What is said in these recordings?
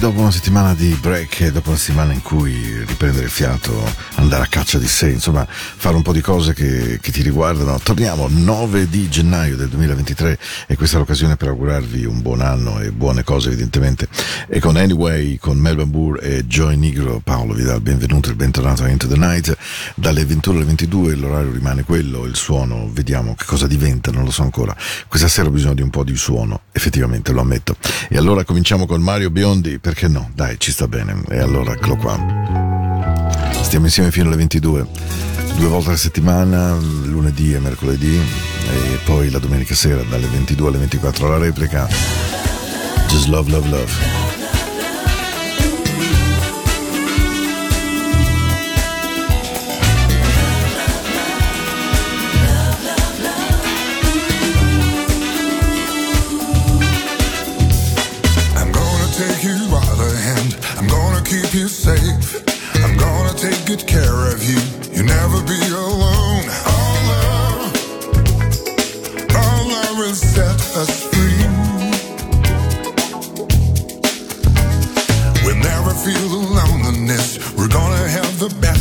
dopo una settimana di break e dopo una settimana in cui riprendere il fiato, andare a caccia di sé, insomma fare un po' di cose che, che ti riguardano, torniamo 9 di gennaio del 2023 e questa è l'occasione per augurarvi un buon anno e buone cose evidentemente. E con Anyway, con Melbourne Burr e Joy Nigro, Paolo vi dà il benvenuto e il bentornato a Into the Night. Dalle 21 alle 22 l'orario rimane quello, il suono, vediamo che cosa diventa, non lo so ancora. Questa sera ho bisogno di un po' di suono, effettivamente lo ammetto. E allora cominciamo con Mario Biondi, perché no? Dai, ci sta bene. E allora eccolo qua. Stiamo insieme fino alle 22. Due volte alla settimana, lunedì e mercoledì, e poi la domenica sera dalle 22 alle 24 la replica. Just love, love, love. Keep you safe. I'm gonna take good care of you. You'll never be alone. Our love, our love will set us free. We'll never feel the loneliness. We're gonna have the best.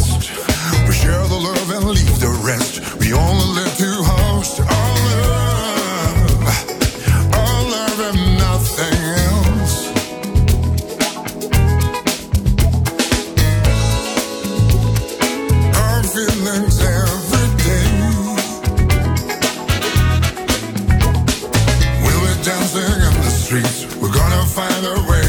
Dancing in the streets. We're gonna find a way.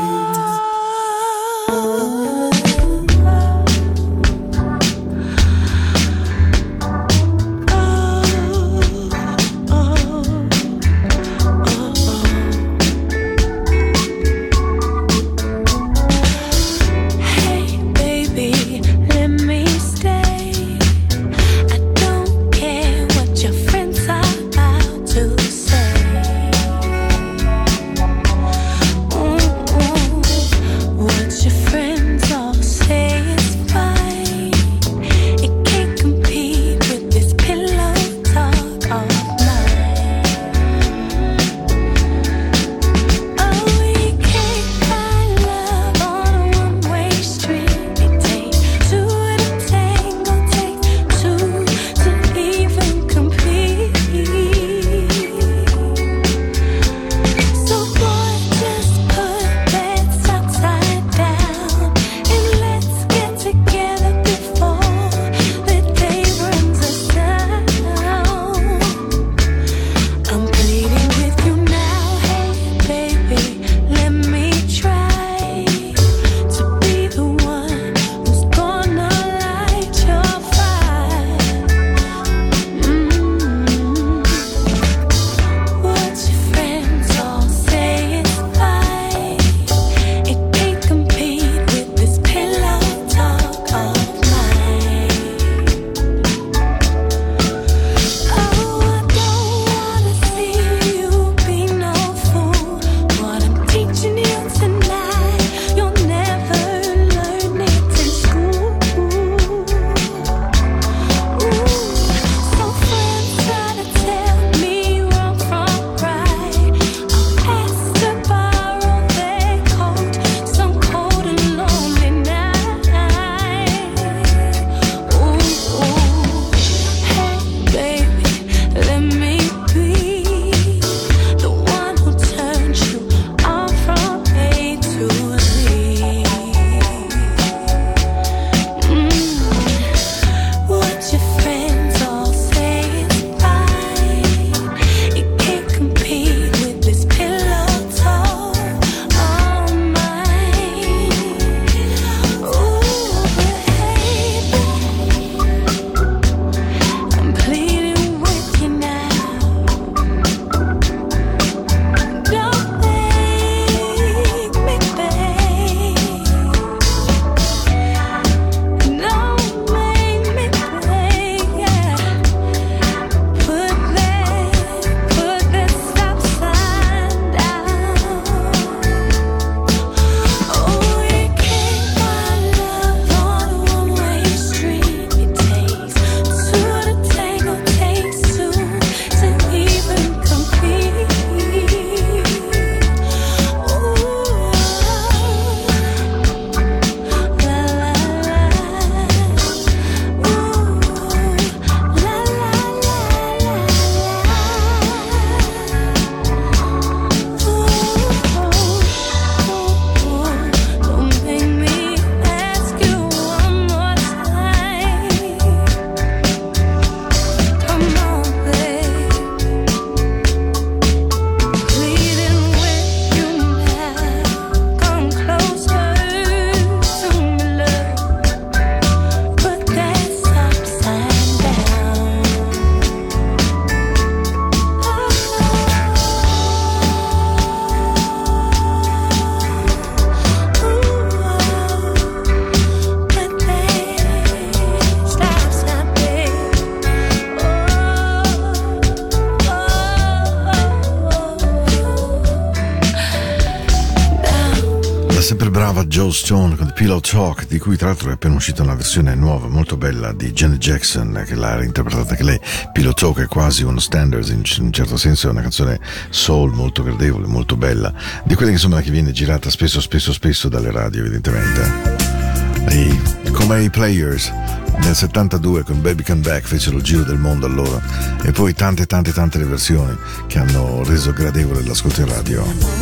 Pillow Talk, di cui tra l'altro è appena uscita una versione nuova, molto bella, di Janet Jackson, che l'ha reinterpretata anche lei. Pillow Talk è quasi uno standard, in un certo senso è una canzone soul molto gradevole, molto bella, di quella che, insomma, che viene girata spesso, spesso, spesso dalle radio, evidentemente. E come i Players nel 72 con Baby Come Back fecero il giro del mondo allora, e poi tante, tante, tante le versioni che hanno reso gradevole l'ascolto in radio.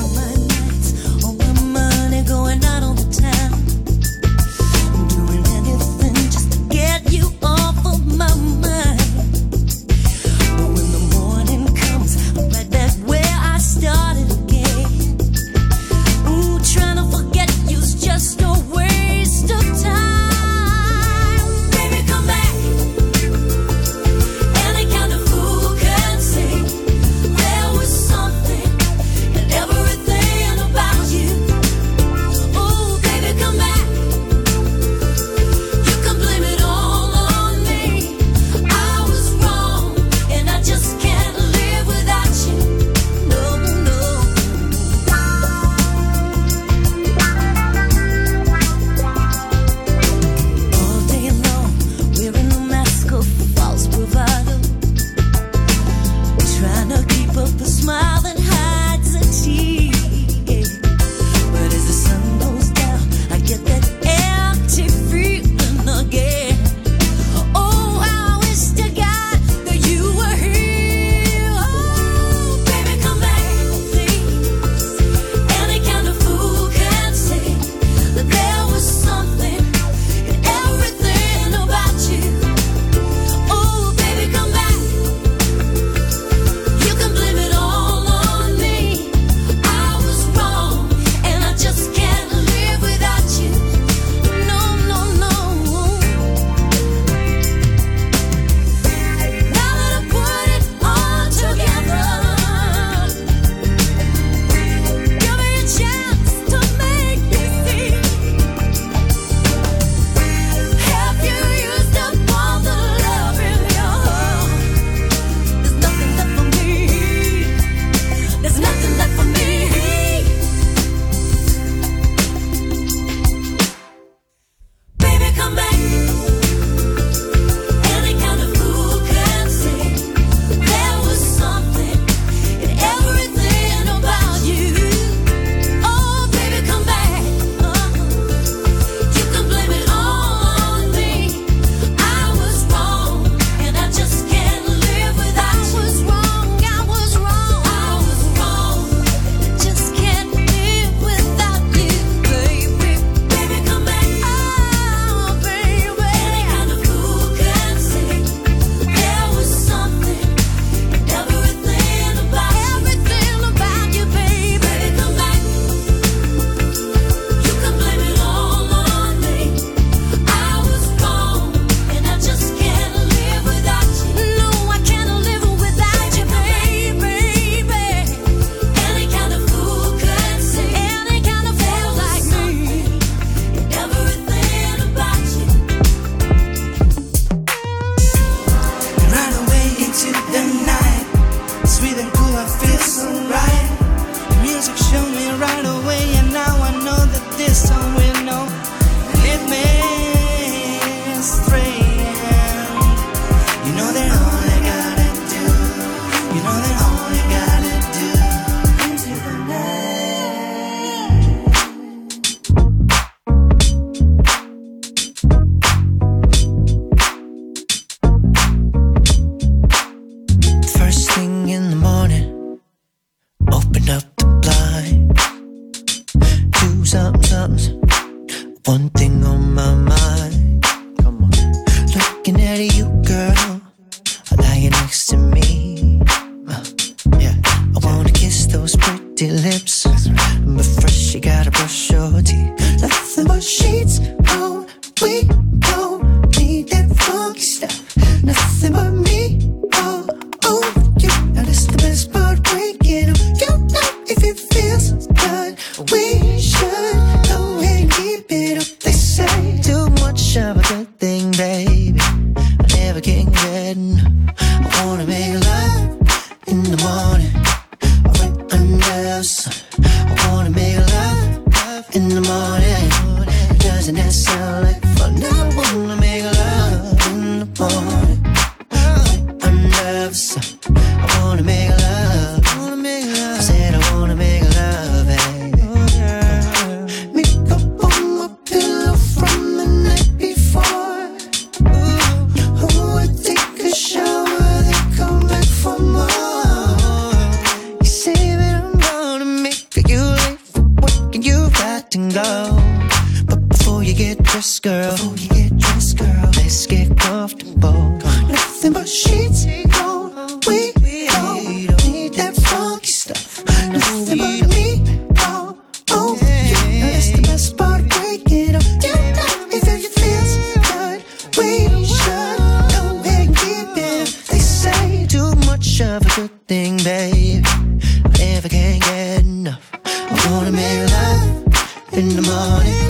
Babe. I never can get enough. I wanna make love in the morning.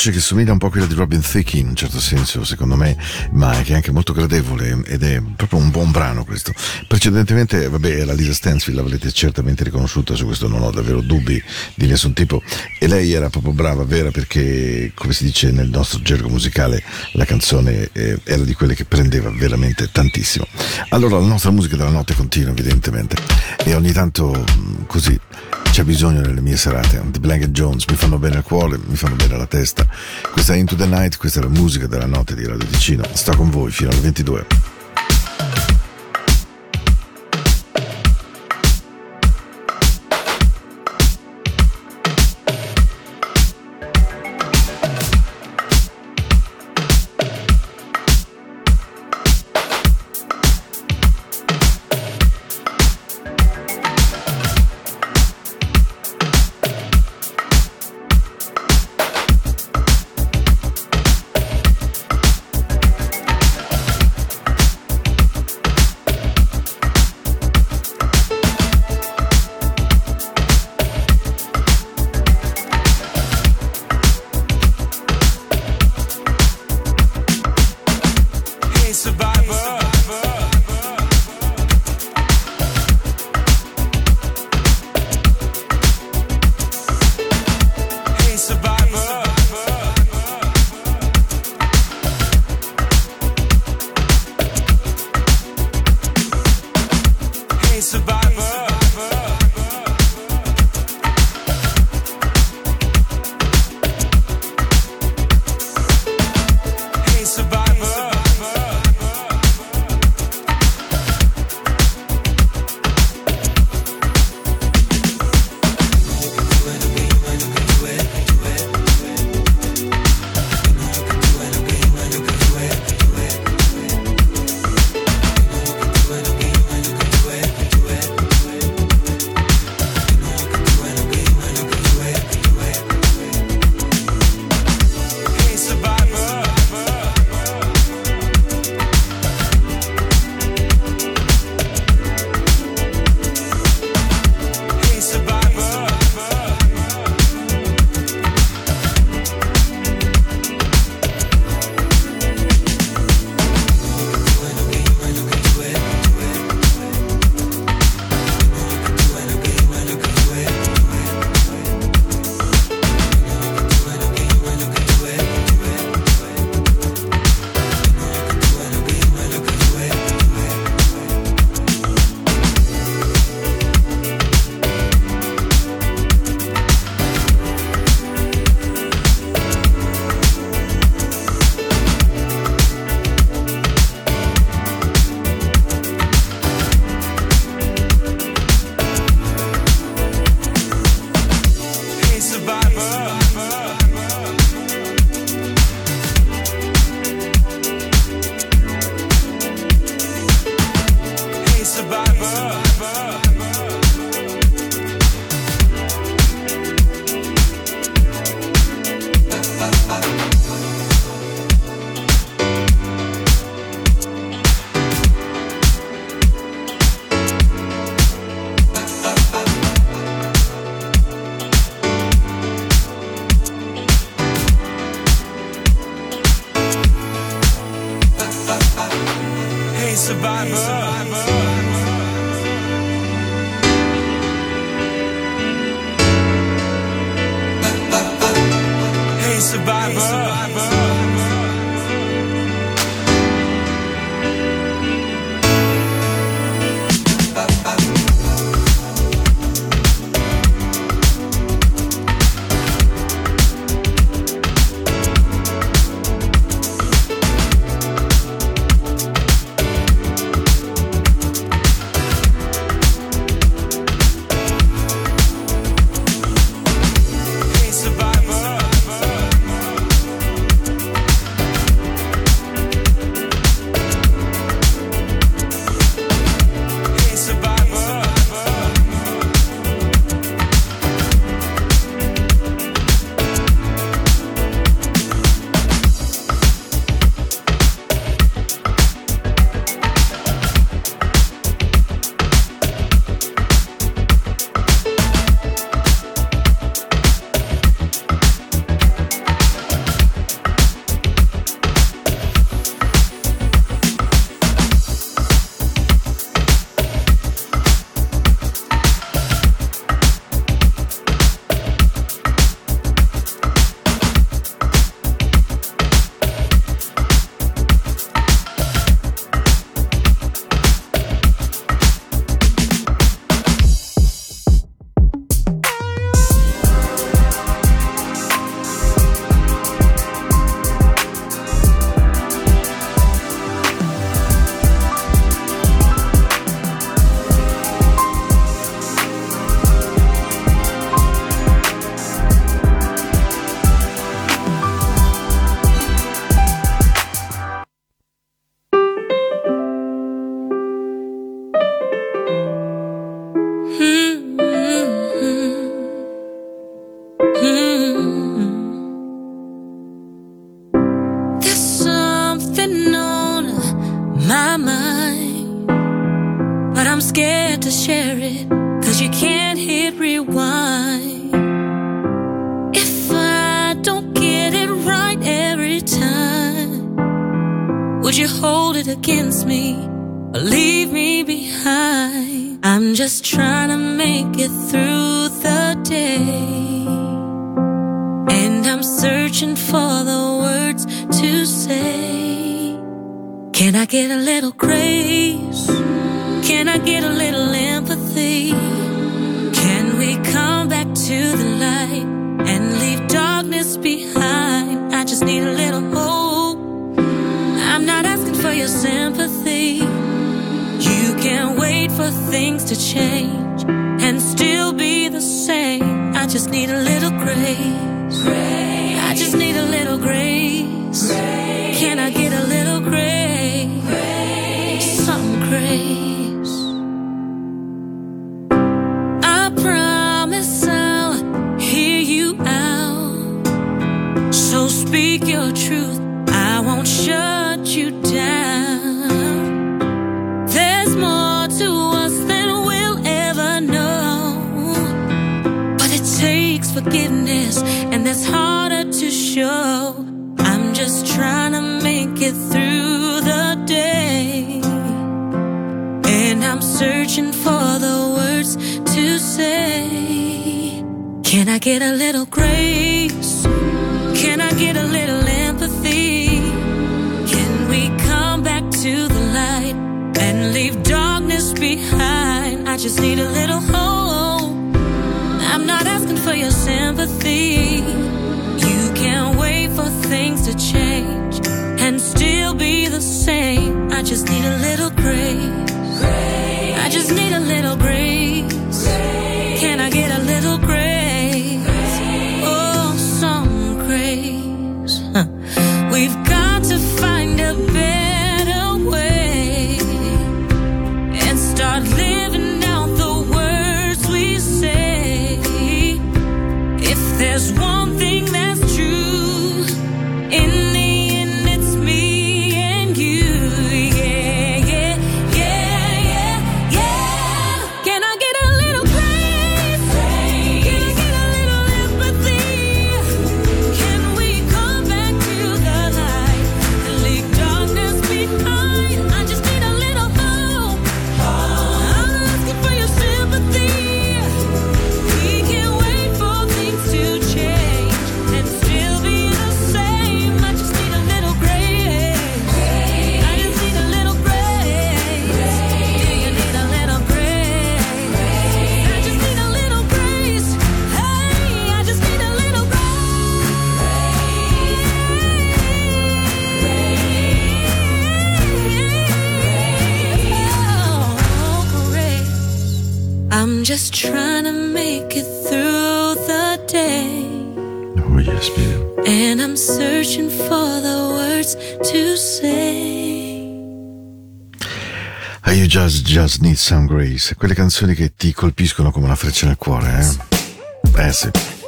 Voce che somiglia un po' a quella di Robin Thicke in un certo senso, secondo me, ma che è anche molto gradevole ed è proprio un buon brano questo. Precedentemente, vabbè, era Lisa Stansfield, l'avrete certamente riconosciuta, su questo non ho davvero dubbi di nessun tipo, e lei era proprio brava, vera, perché, come si dice nel nostro gergo musicale, la canzone eh, era di quelle che prendeva veramente tantissimo. Allora, la nostra musica della notte continua, evidentemente, e ogni tanto mh, così c'è bisogno nelle mie serate. The Blanket Jones mi fanno bene al cuore, mi fanno bene alla testa. Questa è Into the Night, questa è la musica della notte di Radio Ticino. Sto con voi fino alle 22. Asking for your sympathy. You can't wait for things to change and still be the same. I just need a little grace. grace. I just need a little grace. Can I get a little grace? Some grace. And that's harder to show. I'm just trying to make it through the day. And I'm searching for the words to say. Can I get a little grace? Can I get a little empathy? Can we come back to the light and leave darkness behind? I just need a little hope. I'm not asking for your sympathy. You can't wait for things to change and still be the same. I just need a little grace. I just need a little grace. Can Girls Need Some Grace, quelle canzoni che ti colpiscono come una freccia nel cuore, eh? Eh sì.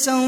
so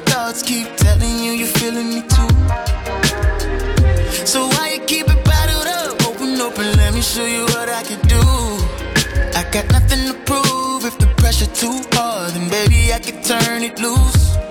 thoughts keep telling you you're feeling me too. So why you keep it bottled up? Open, open, let me show you what I can do. I got nothing to prove. If the pressure too hard, then baby I can turn it loose.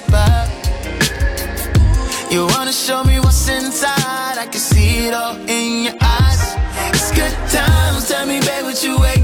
Pass you. You wanna show me what's inside? I can see it all in your eyes. It's good times. Tell me, babe, what you waiting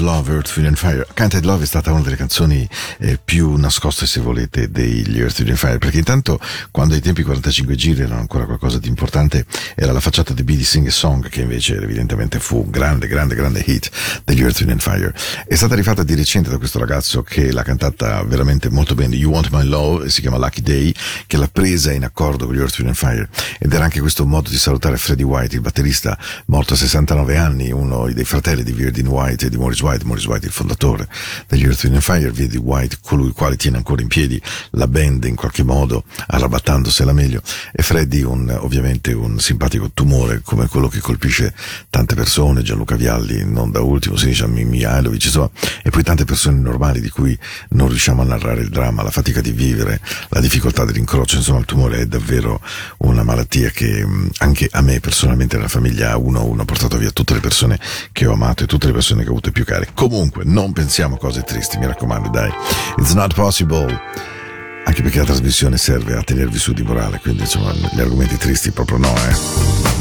Love, Earth, Wind and Fire. Can't Hide Love è stata una delle canzoni eh, più nascoste, se volete, degli Earth, Wind Fire, perché intanto, quando ai tempi 45 giri erano ancora qualcosa di importante, era la facciata di Bee Sing a Song, che invece evidentemente fu un grande, grande, grande hit degli Earth, Wind Fire. È stata rifatta di recente da questo ragazzo che l'ha cantata veramente molto bene, You Want My Love, si chiama Lucky Day, che l'ha presa in accordo con gli Earth, Wind Fire. Ed era anche questo modo di salutare Freddie White, il batterista morto a 69 anni, uno dei fratelli di Virgin White e di Morris White, Morris White il fondatore degli Earth, Wind Fire, vedi White, colui il quale tiene ancora in piedi la band in qualche modo, arrabattandosela meglio, e Freddie un, ovviamente un simpatico tumore come quello che colpisce tante persone, Gianluca Vialli, non da ultimo, Sinisa Mihailovic, insomma, e poi tante persone normali di cui non riusciamo a narrare il dramma, la fatica di vivere, la difficoltà dell'incrocio, insomma il tumore è davvero una malattia che mh, anche a me personalmente nella famiglia uno a uno ha portato via tutte le persone che ho amato e tutte le persone che ho avuto più care. Comunque, non pensiamo a cose tristi, mi raccomando, dai. It's not possible. Anche perché la trasmissione serve a tenervi su di morale, quindi insomma gli argomenti tristi proprio no, eh.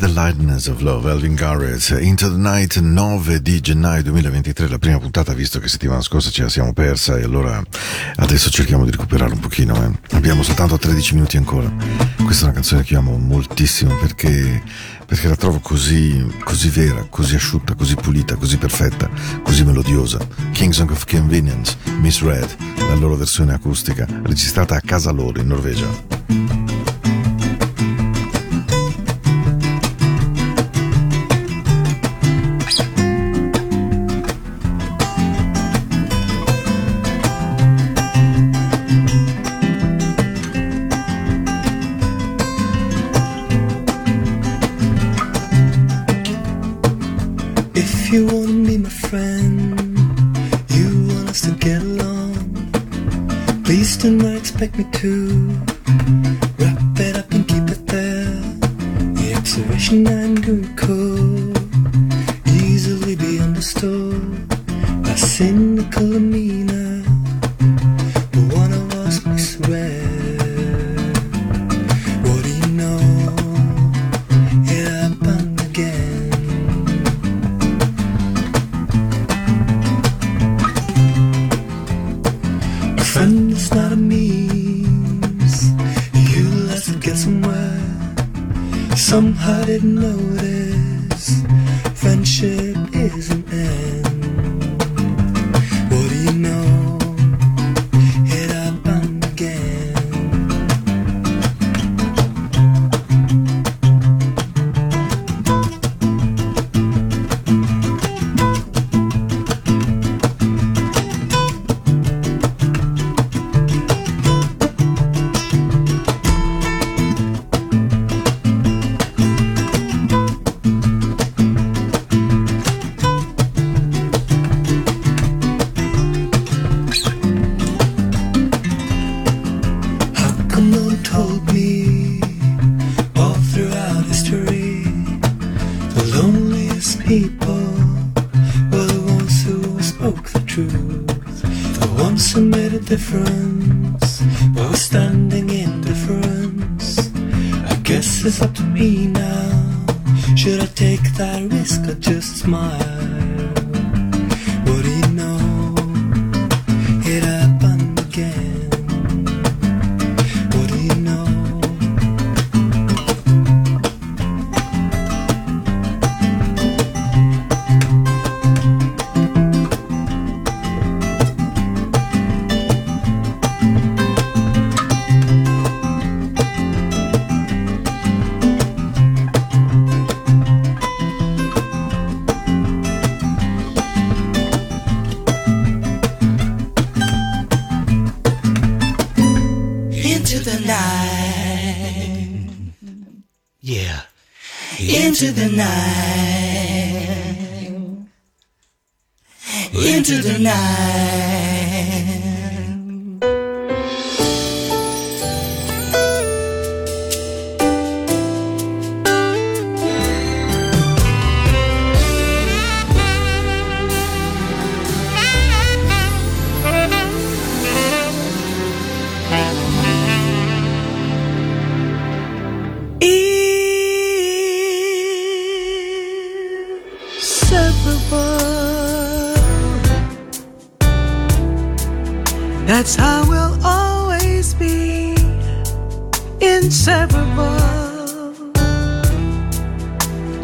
The lightness of love, Elvin Garrett, Into the Night 9 di gennaio 2023, la prima puntata visto che settimana scorsa ce la siamo persa e allora adesso cerchiamo di recuperare un pochino, eh. abbiamo soltanto 13 minuti ancora. Questa è una canzone che amo moltissimo perché, perché la trovo così, così vera, così asciutta, così pulita, così perfetta, così melodiosa. Kings of Convenience, Miss Red, la loro versione acustica, registrata a casa loro in Norvegia.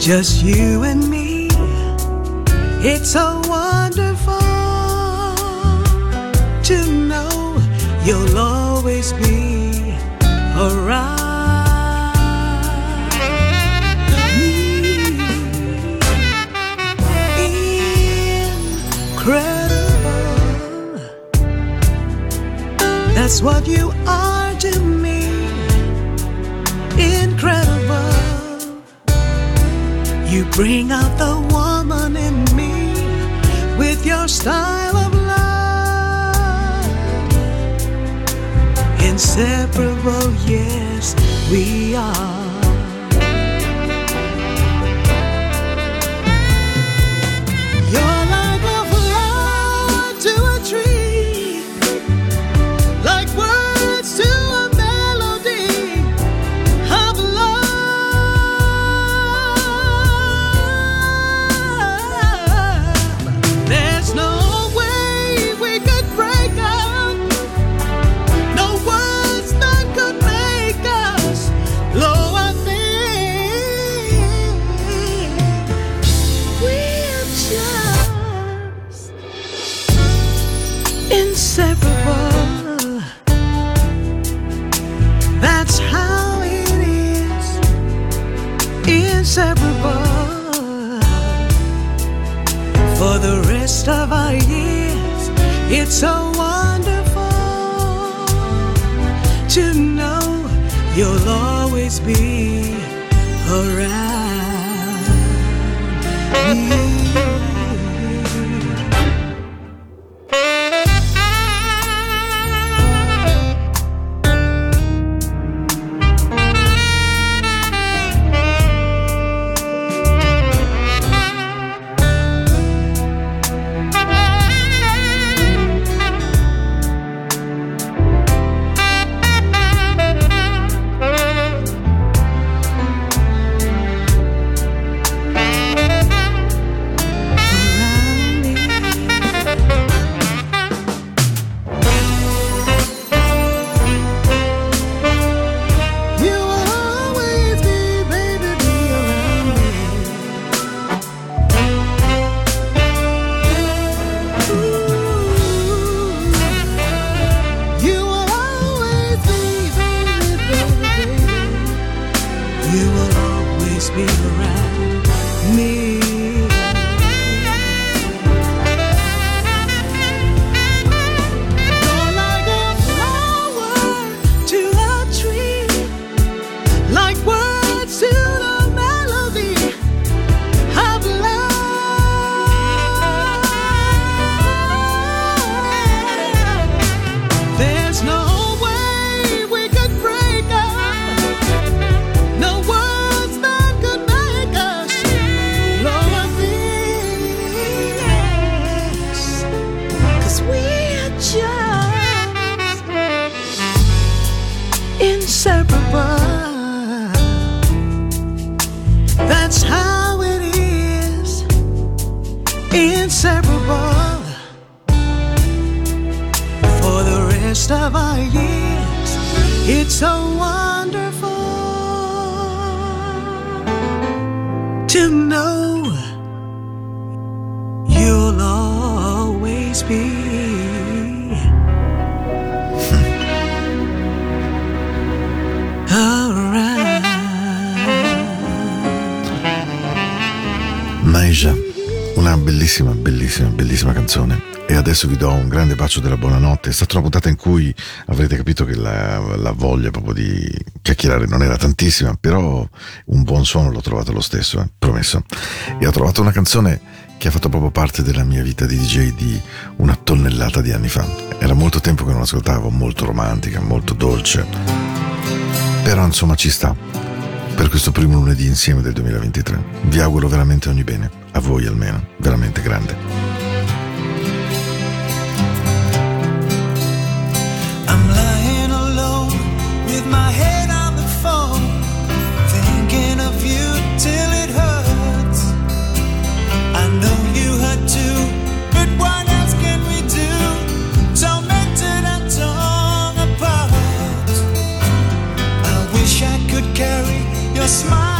Just you and me. It's so wonderful to know you'll always be around. Incredible. That's what you are to me. Bring out the woman in me with your style of love. Inseparable, yes, we are. Inseparable. For the rest of our years, it's so wonderful to know you'll always be around inseparable. That's how it is, inseparable. For the rest of our years, it's so wonderful to know you'll always be. Bellissima, bellissima, bellissima canzone. E adesso vi do un grande bacio della buonanotte. È stata una puntata in cui avrete capito che la, la voglia proprio di chiacchierare non era tantissima, però un buon suono l'ho trovato lo stesso, eh, promesso. E ho trovato una canzone che ha fatto proprio parte della mia vita di DJ di una tonnellata di anni fa. Era molto tempo che non l'ascoltavo, molto romantica, molto dolce. Però insomma ci sta per questo primo lunedì insieme del 2023. Vi auguro veramente ogni bene, a voi almeno, veramente grande. I'm lying with my head on the phone, thinking of you till it hurts. I you hurt too, but what can we do? Tormented and torn apart. I wish I could carry your smile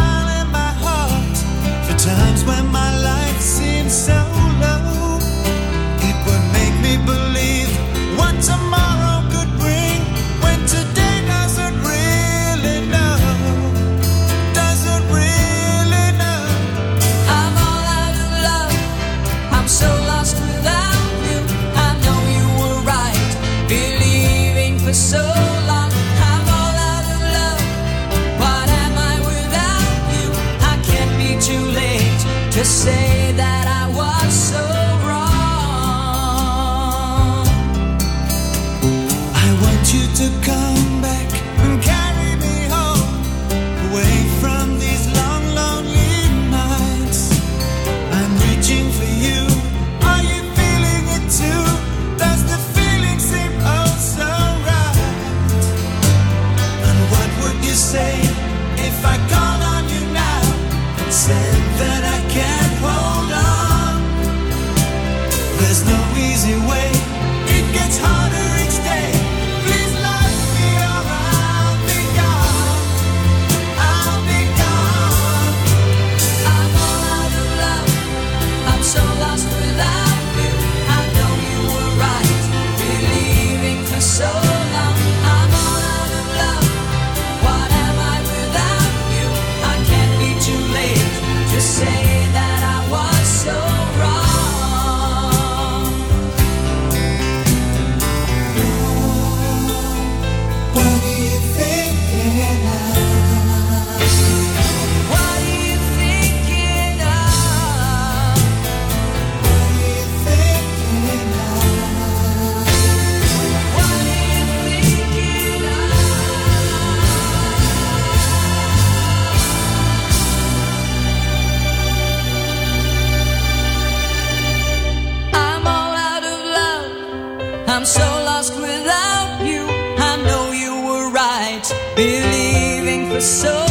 for so